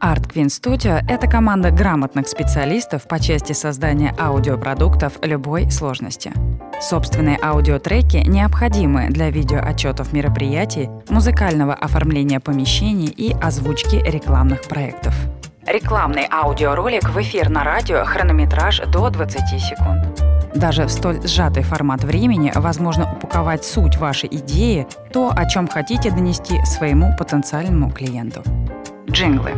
Art Queen Studio — это команда грамотных специалистов по части создания аудиопродуктов любой сложности. Собственные аудиотреки необходимы для видеоотчетов мероприятий, музыкального оформления помещений и озвучки рекламных проектов. Рекламный аудиоролик в эфир на радио хронометраж до 20 секунд. Даже в столь сжатый формат времени возможно упаковать суть вашей идеи, то, о чем хотите донести своему потенциальному клиенту. Джинглы.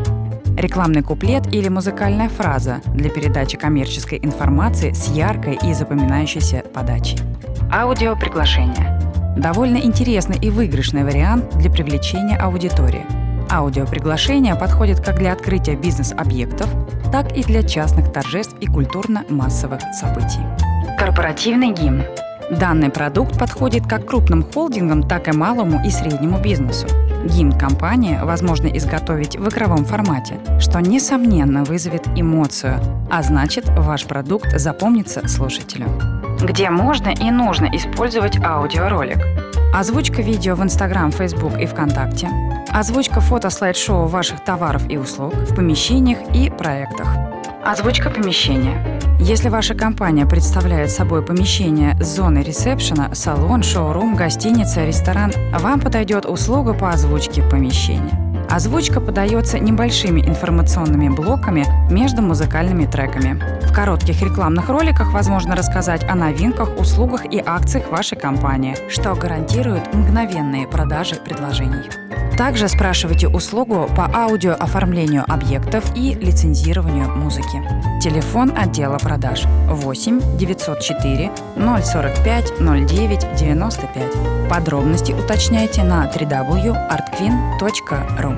Рекламный куплет или музыкальная фраза для передачи коммерческой информации с яркой и запоминающейся подачей. Аудиоприглашение. Довольно интересный и выигрышный вариант для привлечения аудитории. Аудиоприглашение подходит как для открытия бизнес-объектов, так и для частных торжеств и культурно-массовых событий. Корпоративный гимн. Данный продукт подходит как крупным холдингам, так и малому и среднему бизнесу. Гимн компании возможно изготовить в игровом формате, что, несомненно, вызовет эмоцию, а значит, ваш продукт запомнится слушателю. Где можно и нужно использовать аудиоролик? Озвучка видео в Instagram, Facebook и ВКонтакте. Озвучка фото-слайд-шоу ваших товаров и услуг в помещениях и проектах. Озвучка помещения. Если ваша компания представляет собой помещение с зоной ресепшена, салон, шоурум, гостиница, ресторан, вам подойдет услуга по озвучке помещения. Озвучка подается небольшими информационными блоками между музыкальными треками. В коротких рекламных роликах возможно рассказать о новинках, услугах и акциях вашей компании, что гарантирует мгновенные продажи предложений. Также спрашивайте услугу по аудиооформлению объектов и лицензированию музыки. Телефон отдела продаж 8 904 045 09 95. Подробности уточняйте на www.artqueen.ru.